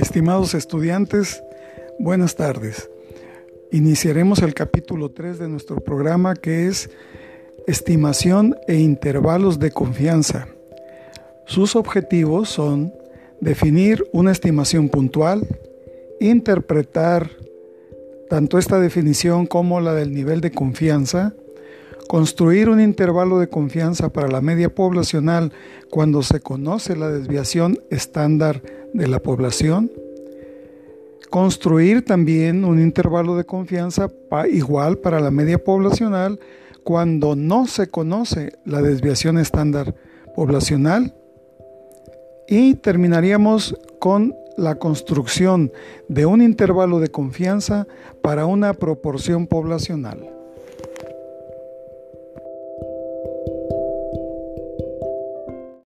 Estimados estudiantes, buenas tardes. Iniciaremos el capítulo 3 de nuestro programa que es Estimación e intervalos de confianza. Sus objetivos son definir una estimación puntual, interpretar tanto esta definición como la del nivel de confianza, Construir un intervalo de confianza para la media poblacional cuando se conoce la desviación estándar de la población. Construir también un intervalo de confianza igual para la media poblacional cuando no se conoce la desviación estándar poblacional. Y terminaríamos con la construcción de un intervalo de confianza para una proporción poblacional.